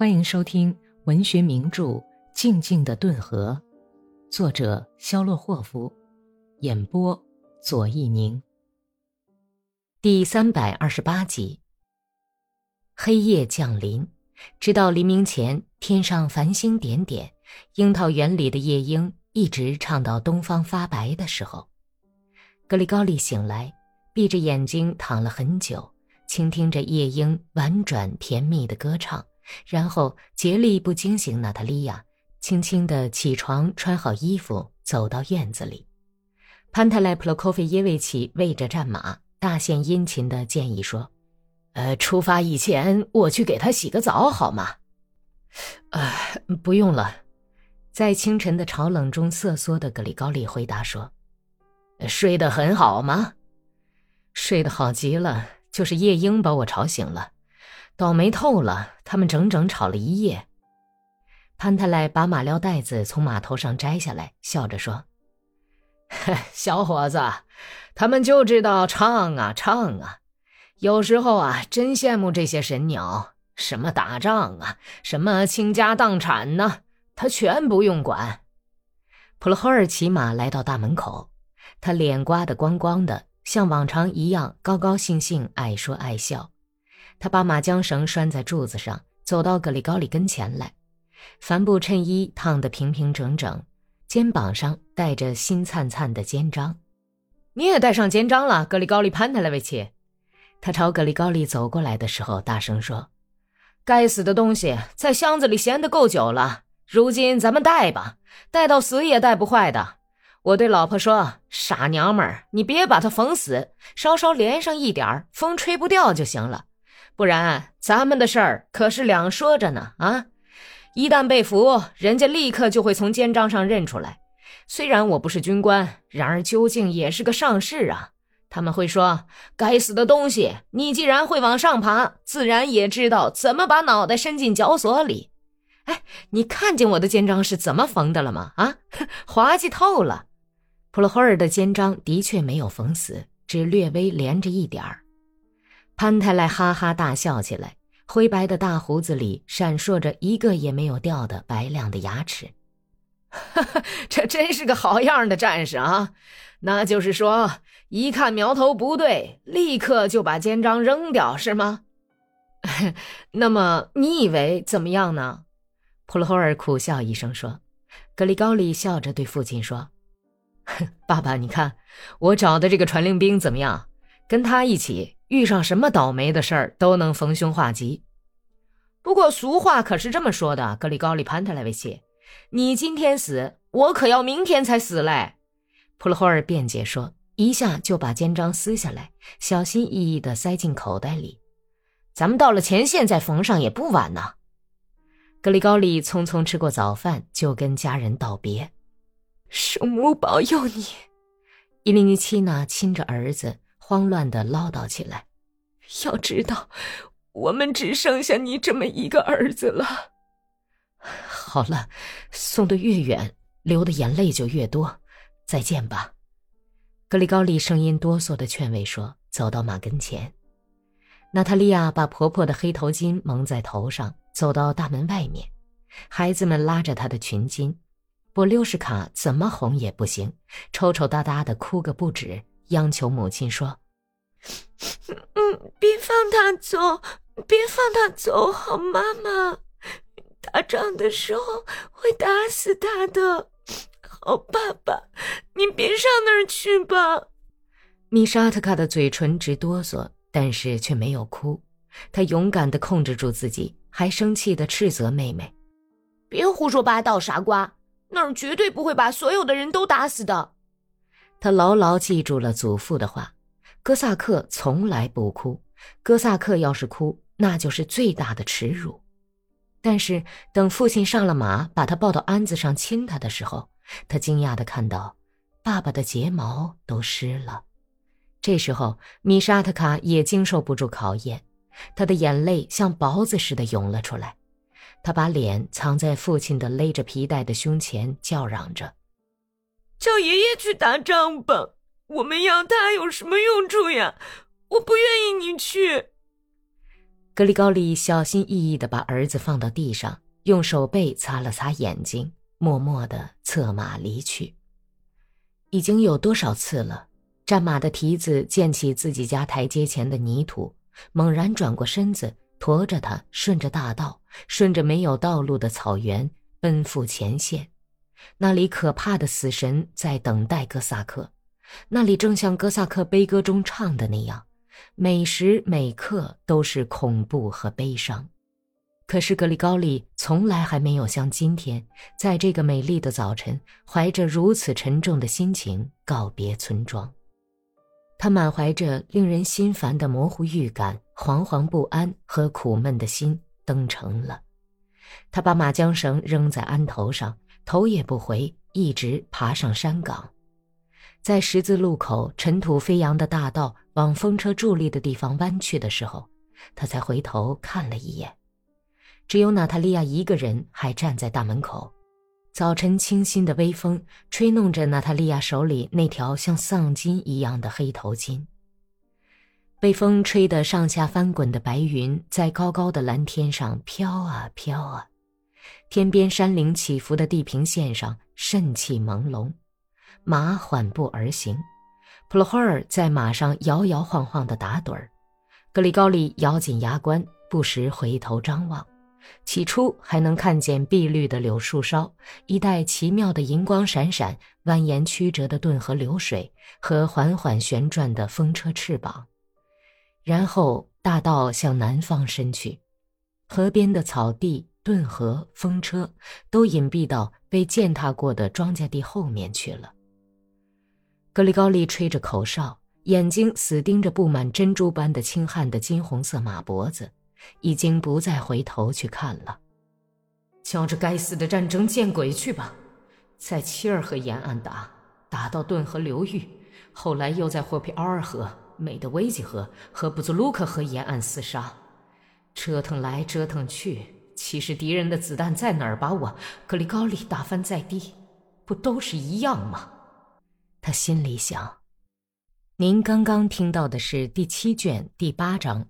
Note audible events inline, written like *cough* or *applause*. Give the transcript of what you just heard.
欢迎收听文学名著《静静的顿河》，作者肖洛霍夫，演播左一宁。第三百二十八集。黑夜降临，直到黎明前，天上繁星点点，樱桃园里的夜莺一直唱到东方发白的时候，格里高利醒来，闭着眼睛躺了很久，倾听着夜莺婉转甜蜜的歌唱。然后竭力不惊醒娜塔莉亚，轻轻地起床，穿好衣服，走到院子里。潘泰莱普洛科菲耶维奇喂着战马，大献殷勤地建议说：“呃，出发以前我去给他洗个澡好吗？”“呃，不用了。”在清晨的潮冷中瑟缩的格里高利回答说：“睡得很好吗？”“睡得好极了，就是夜莺把我吵醒了。”倒霉透了！他们整整吵了一夜。潘太莱把马料袋子从马头上摘下来，笑着说：“小伙子，他们就知道唱啊唱啊！有时候啊，真羡慕这些神鸟，什么打仗啊，什么倾家荡产呢，他全不用管。”普罗霍尔骑马来到大门口，他脸刮得光光的，像往常一样高高兴兴，爱说爱笑。他把马缰绳拴在柱子上，走到格里高里跟前来。帆布衬衣烫得平平整整，肩膀上带着金灿灿的肩章。你也带上肩章了，格里高利潘特莱维奇。他朝格里高利走过来的时候，大声说：“该死的东西，在箱子里闲得够久了。如今咱们带吧，带到死也带不坏的。我对老婆说：‘傻娘们儿，你别把它缝死，稍稍连上一点儿，风吹不掉就行了。’”不然，咱们的事儿可是两说着呢啊！一旦被俘，人家立刻就会从肩章上认出来。虽然我不是军官，然而究竟也是个上士啊。他们会说：“该死的东西，你既然会往上爬，自然也知道怎么把脑袋伸进绞索里。”哎，你看见我的肩章是怎么缝的了吗？啊，滑稽透了。普罗霍尔的肩章的确没有缝死，只略微连着一点儿。潘太来哈哈大笑起来，灰白的大胡子里闪烁着一个也没有掉的白亮的牙齿。哈 *laughs* 哈这真是个好样的战士啊！那就是说，一看苗头不对，立刻就把肩章扔掉，是吗？*laughs* 那么你以为怎么样呢？普罗霍尔苦笑一声说：“格里高利笑着对父亲说：‘哼 *laughs* 爸爸，你看我找的这个传令兵怎么样？跟他一起。’”遇上什么倒霉的事儿都能逢凶化吉，不过俗话可是这么说的：“格里高利潘特莱维奇，你今天死，我可要明天才死嘞。”普罗霍尔辩解说，一下就把肩章撕下来，小心翼翼地塞进口袋里。咱们到了前线再缝上也不晚呢。格里高利匆匆吃过早饭，就跟家人道别：“圣母保佑你。”伊利尼奇娜亲着儿子。慌乱的唠叨起来：“要知道，我们只剩下你这么一个儿子了。*sighs* 好了，送得越远，流的眼泪就越多。再见吧。”格里高利声音哆嗦的劝慰说，走到马跟前。娜塔莉亚把婆婆的黑头巾蒙在头上，走到大门外面。孩子们拉着她的裙襟，波溜什卡怎么哄也不行，抽抽搭搭的哭个不止。央求母亲说：“嗯，别放他走，别放他走，好妈妈。打仗的时候会打死他的。好爸爸，你别上那儿去吧。”米沙特卡的嘴唇直哆嗦，但是却没有哭。他勇敢地控制住自己，还生气地斥责妹妹：“别胡说八道，傻瓜！那儿绝对不会把所有的人都打死的。”他牢牢记住了祖父的话：哥萨克从来不哭。哥萨克要是哭，那就是最大的耻辱。但是等父亲上了马，把他抱到鞍子上亲他的时候，他惊讶地看到，爸爸的睫毛都湿了。这时候，米沙特卡也经受不住考验，他的眼泪像雹子似的涌了出来。他把脸藏在父亲的勒着皮带的胸前，叫嚷着。叫爷爷去打仗吧！我们要他有什么用处呀？我不愿意你去。格里高利小心翼翼地把儿子放到地上，用手背擦了擦眼睛，默默地策马离去。已经有多少次了？战马的蹄子溅起自己家台阶前的泥土，猛然转过身子，驮着他顺着大道，顺着没有道路的草原奔赴前线。那里可怕的死神在等待哥萨克，那里正像哥萨克悲歌中唱的那样，每时每刻都是恐怖和悲伤。可是格里高利从来还没有像今天，在这个美丽的早晨，怀着如此沉重的心情告别村庄。他满怀着令人心烦的模糊预感、惶惶不安和苦闷的心登城了。他把马缰绳扔在鞍头上，头也不回，一直爬上山岗。在十字路口，尘土飞扬的大道往风车伫立的地方弯去的时候，他才回头看了一眼。只有娜塔莉亚一个人还站在大门口，早晨清新的微风吹弄着娜塔莉亚手里那条像丧金一样的黑头巾。被风吹得上下翻滚的白云在高高的蓝天上飘啊飘啊，天边山岭起伏的地平线上肾气朦胧，马缓步而行，普罗霍尔在马上摇摇晃晃地打盹儿，格里高利咬紧牙关，不时回头张望。起初还能看见碧绿的柳树梢，一带奇妙的银光闪闪、蜿蜒曲折的顿河流水和缓缓旋转的风车翅膀。然后大道向南方伸去，河边的草地、顿河、风车都隐蔽到被践踏过的庄稼地后面去了。格里高利吹着口哨，眼睛死盯着布满珍珠般的青汗的金红色马脖子。已经不再回头去看了。瞧这该死的战争见鬼去吧！在切尔河沿岸打，打到顿河流域，后来又在霍皮奥尔河、美德维吉河和布兹卢克河沿岸厮杀，折腾来折腾去，其实敌人的子弹在哪儿把我格里高利打翻在地，不都是一样吗？他心里想。您刚刚听到的是第七卷第八章。